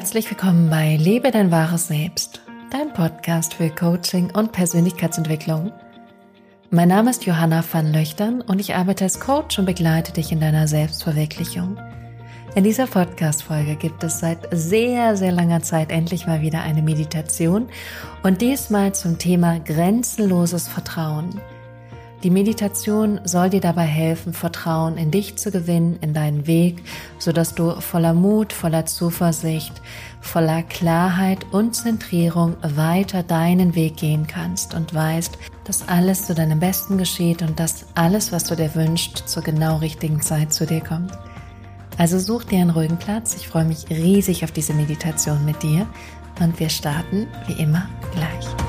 Herzlich willkommen bei Lebe dein wahres Selbst, dein Podcast für Coaching und Persönlichkeitsentwicklung. Mein Name ist Johanna van Löchtern und ich arbeite als Coach und begleite dich in deiner Selbstverwirklichung. In dieser Podcast-Folge gibt es seit sehr, sehr langer Zeit endlich mal wieder eine Meditation und diesmal zum Thema grenzenloses Vertrauen. Die Meditation soll dir dabei helfen, Vertrauen in dich zu gewinnen, in deinen Weg, sodass du voller Mut, voller Zuversicht, voller Klarheit und Zentrierung weiter deinen Weg gehen kannst und weißt, dass alles zu deinem Besten geschieht und dass alles, was du dir wünschst, zur genau richtigen Zeit zu dir kommt. Also such dir einen ruhigen Platz. Ich freue mich riesig auf diese Meditation mit dir und wir starten wie immer gleich.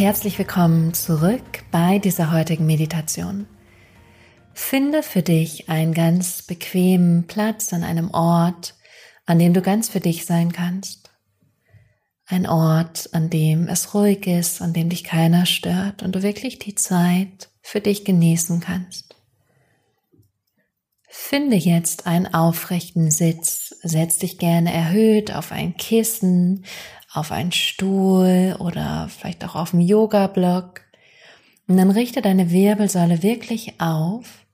Herzlich willkommen zurück bei dieser heutigen Meditation. Finde für dich einen ganz bequemen Platz an einem Ort, an dem du ganz für dich sein kannst. Ein Ort, an dem es ruhig ist, an dem dich keiner stört und du wirklich die Zeit für dich genießen kannst. Finde jetzt einen aufrechten Sitz, setz dich gerne erhöht auf ein Kissen, auf einen Stuhl oder vielleicht auch auf einen Yoga-Block. Und dann richte deine Wirbelsäule wirklich auf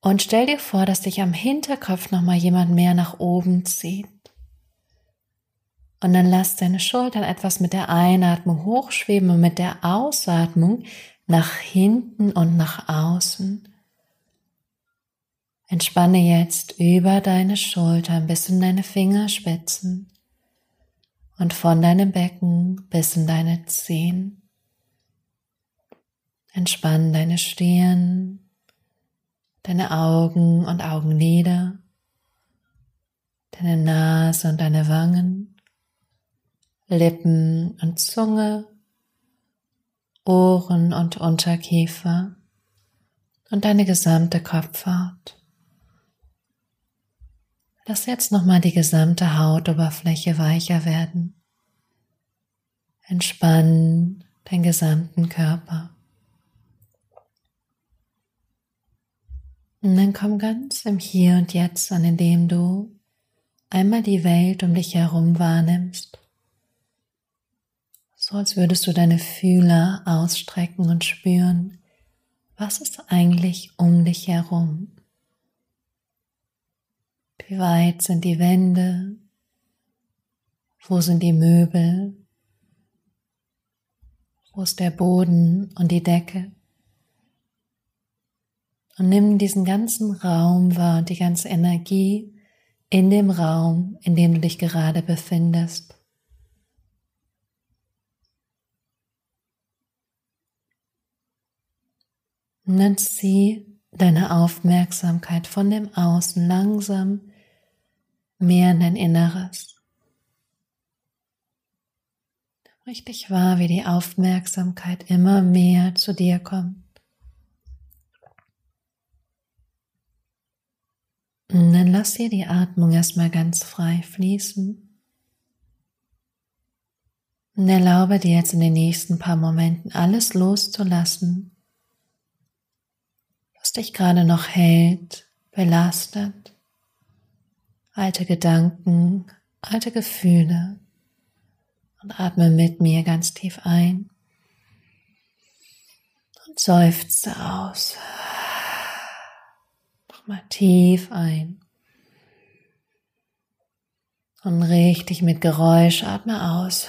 und stell dir vor, dass dich am Hinterkopf nochmal jemand mehr nach oben zieht. Und dann lass deine Schultern etwas mit der Einatmung hochschweben und mit der Ausatmung nach hinten und nach außen. Entspanne jetzt über deine Schultern bis in deine Fingerspitzen und von deinem Becken bis in deine Zehen. Entspann deine Stirn, deine Augen und Augenlider, deine Nase und deine Wangen, Lippen und Zunge, Ohren und Unterkiefer und deine gesamte Kopfhaut. Lass jetzt nochmal die gesamte Hautoberfläche weicher werden. Entspann deinen gesamten Körper. Und dann komm ganz im Hier und Jetzt an, indem du einmal die Welt um dich herum wahrnimmst. So als würdest du deine Fühler ausstrecken und spüren, was ist eigentlich um dich herum. Wie weit sind die Wände? Wo sind die Möbel? Wo ist der Boden und die Decke? Und nimm diesen ganzen Raum wahr und die ganze Energie in dem Raum, in dem du dich gerade befindest. Und dann zieh deine Aufmerksamkeit von dem Außen langsam mehr in dein Inneres. Richtig wahr, wie die Aufmerksamkeit immer mehr zu dir kommt. Und dann lass dir die Atmung erstmal ganz frei fließen. Und erlaube dir jetzt in den nächsten paar Momenten alles loszulassen, was dich gerade noch hält, belastet alte Gedanken, alte Gefühle und atme mit mir ganz tief ein und seufze aus. Nochmal tief ein. Und richtig mit Geräusch atme aus.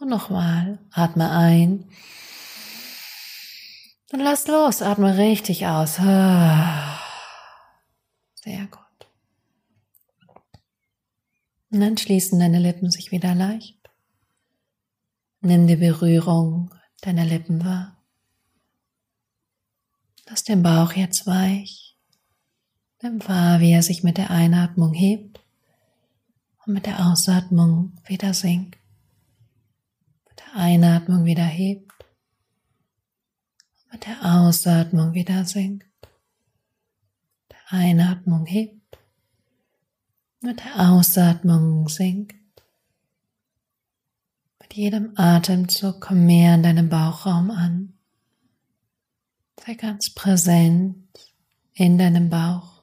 Und nochmal, atme ein. Und lass los, atme richtig aus. Sehr gut. Und dann schließen deine Lippen sich wieder leicht. Nimm die Berührung deiner Lippen wahr. Lass den Bauch jetzt weich. Nimm wahr, wie er sich mit der Einatmung hebt und mit der Ausatmung wieder sinkt. Mit der Einatmung wieder hebt mit der Ausatmung wieder sinkt. Der Einatmung hebt mit der Ausatmung sinkt. Mit jedem Atemzug komm mehr in deinem Bauchraum an. Sei ganz präsent in deinem Bauch.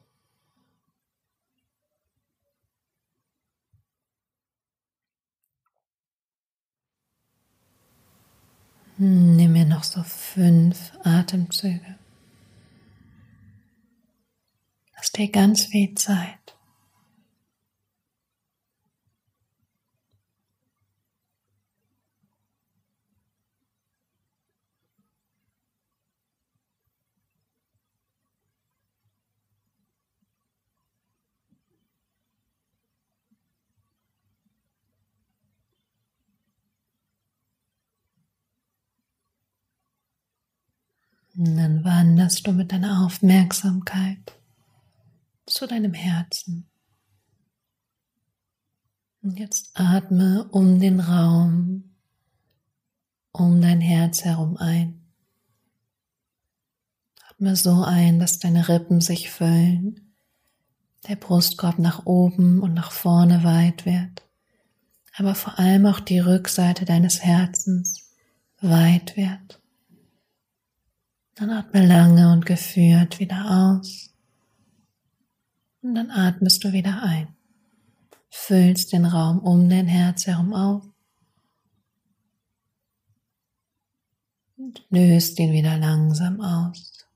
Nimm mir noch so fünf Atemzüge. Lass dir ganz viel Zeit. Und dann wanderst du mit deiner Aufmerksamkeit zu deinem Herzen. Und jetzt atme um den Raum, um dein Herz herum ein. Atme so ein, dass deine Rippen sich füllen, der Brustkorb nach oben und nach vorne weit wird, aber vor allem auch die Rückseite deines Herzens weit wird. Dann atme lange und geführt wieder aus. Und dann atmest du wieder ein. Füllst den Raum um dein Herz herum auf. Und löst ihn wieder langsam aus.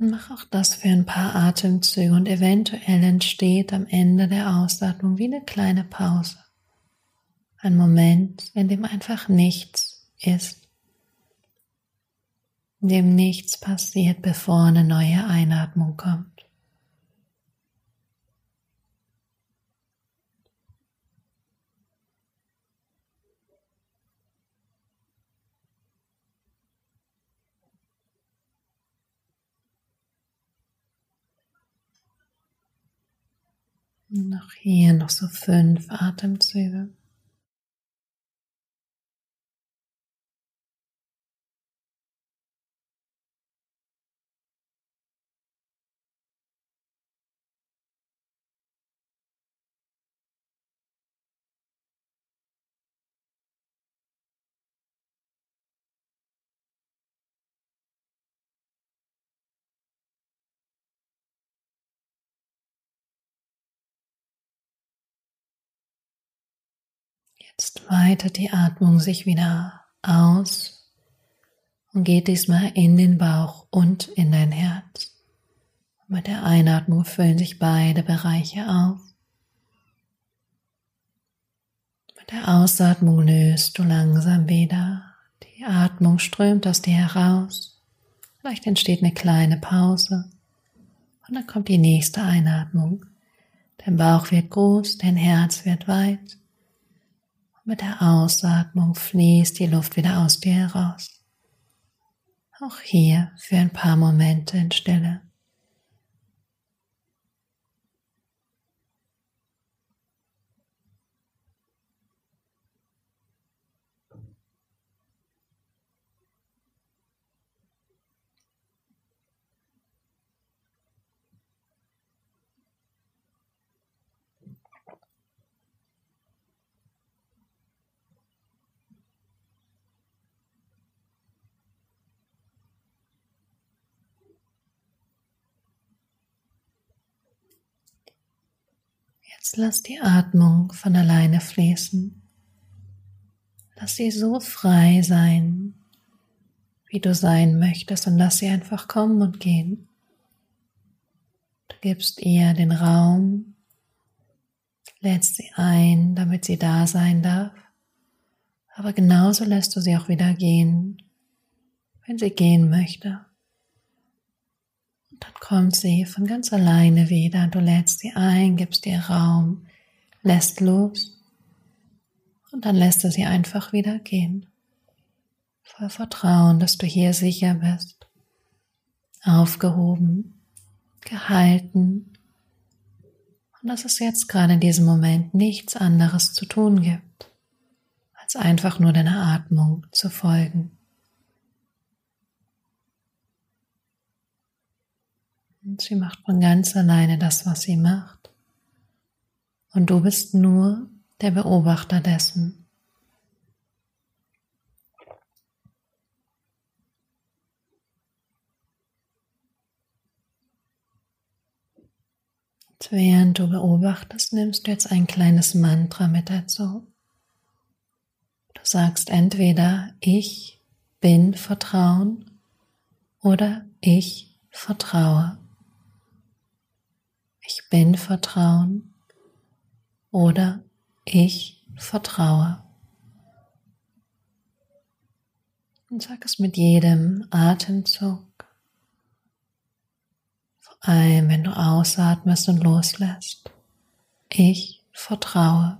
Mach auch das für ein paar Atemzüge und eventuell entsteht am Ende der Ausatmung wie eine kleine Pause. Ein Moment, in dem einfach nichts ist, in dem nichts passiert, bevor eine neue Einatmung kommt. Noch hier noch so fünf Atemzüge. Jetzt weitet die Atmung sich wieder aus und geht diesmal in den Bauch und in dein Herz. Mit der Einatmung füllen sich beide Bereiche auf. Mit der Ausatmung löst du langsam wieder. Die Atmung strömt aus dir heraus. Vielleicht entsteht eine kleine Pause. Und dann kommt die nächste Einatmung. Dein Bauch wird groß, dein Herz wird weit. Mit der Ausatmung fließt die Luft wieder aus dir heraus. Auch hier für ein paar Momente in Stille. Jetzt lass die Atmung von alleine fließen. Lass sie so frei sein, wie du sein möchtest und lass sie einfach kommen und gehen. Du gibst ihr den Raum, lädst sie ein, damit sie da sein darf, aber genauso lässt du sie auch wieder gehen, wenn sie gehen möchte. Kommt sie von ganz alleine wieder. Du lädst sie ein, gibst ihr Raum, lässt los und dann lässt du sie einfach wieder gehen. Voll Vertrauen, dass du hier sicher bist, aufgehoben, gehalten und dass es jetzt gerade in diesem Moment nichts anderes zu tun gibt, als einfach nur deiner Atmung zu folgen. Und sie macht von ganz alleine das, was sie macht. Und du bist nur der Beobachter dessen. Und während du beobachtest, nimmst du jetzt ein kleines Mantra mit dazu. Du sagst entweder ich bin Vertrauen oder ich vertraue. Ich bin Vertrauen oder ich vertraue. Und sag es mit jedem Atemzug. Vor allem, wenn du ausatmest und loslässt. Ich vertraue.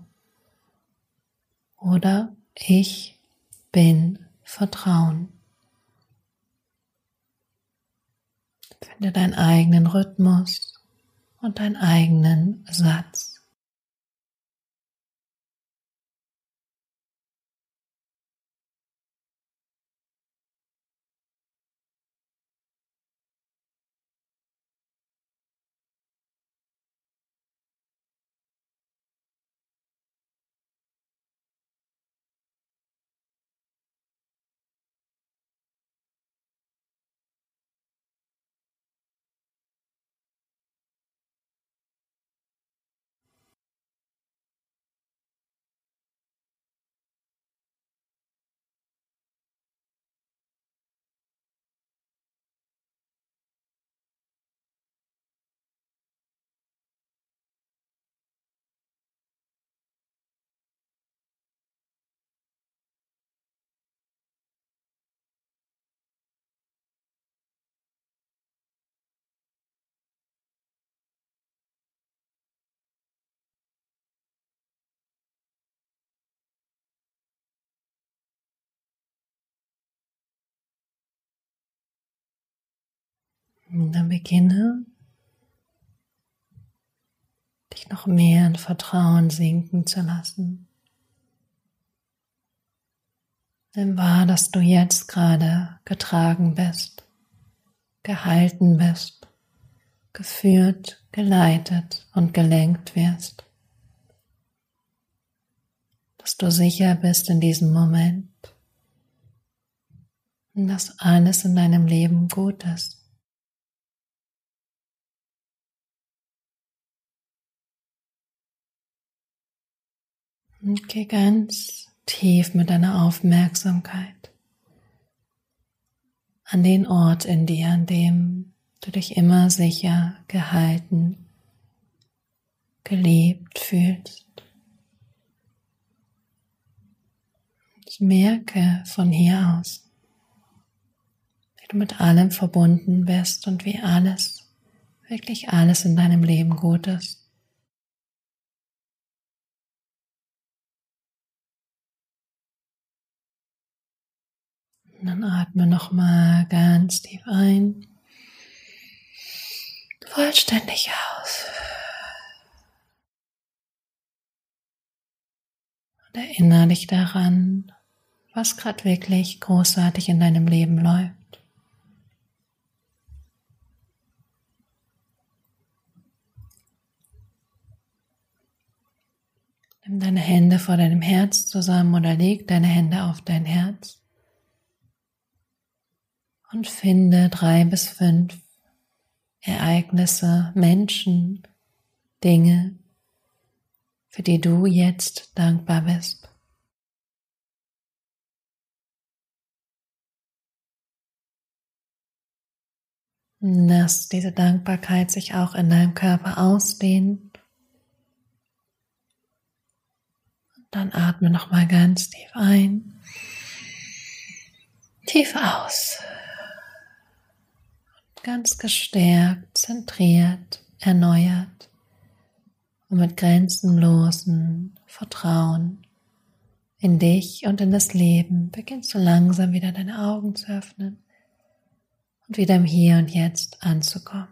Oder ich bin Vertrauen. Finde deinen eigenen Rhythmus und deinen eigenen Satz. Und dann beginne dich noch mehr in Vertrauen sinken zu lassen. Denn wahr, dass du jetzt gerade getragen bist, gehalten bist, geführt, geleitet und gelenkt wirst. Dass du sicher bist in diesem Moment und dass alles in deinem Leben gut ist. Und geh ganz tief mit deiner Aufmerksamkeit an den Ort in dir, an dem du dich immer sicher gehalten, geliebt fühlst. Ich merke von hier aus, wie du mit allem verbunden bist und wie alles, wirklich alles in deinem Leben gut ist. Und dann atme nochmal ganz tief ein. Vollständig aus. Und erinnere dich daran, was gerade wirklich großartig in deinem Leben läuft. Nimm deine Hände vor deinem Herz zusammen oder leg deine Hände auf dein Herz und finde drei bis fünf Ereignisse, Menschen, Dinge, für die du jetzt dankbar bist. Lass diese Dankbarkeit sich auch in deinem Körper ausdehnen. Und dann atme nochmal ganz tief ein, tief aus ganz gestärkt, zentriert, erneuert und mit grenzenlosen Vertrauen in dich und in das Leben beginnst du langsam wieder deine Augen zu öffnen und wieder im Hier und Jetzt anzukommen.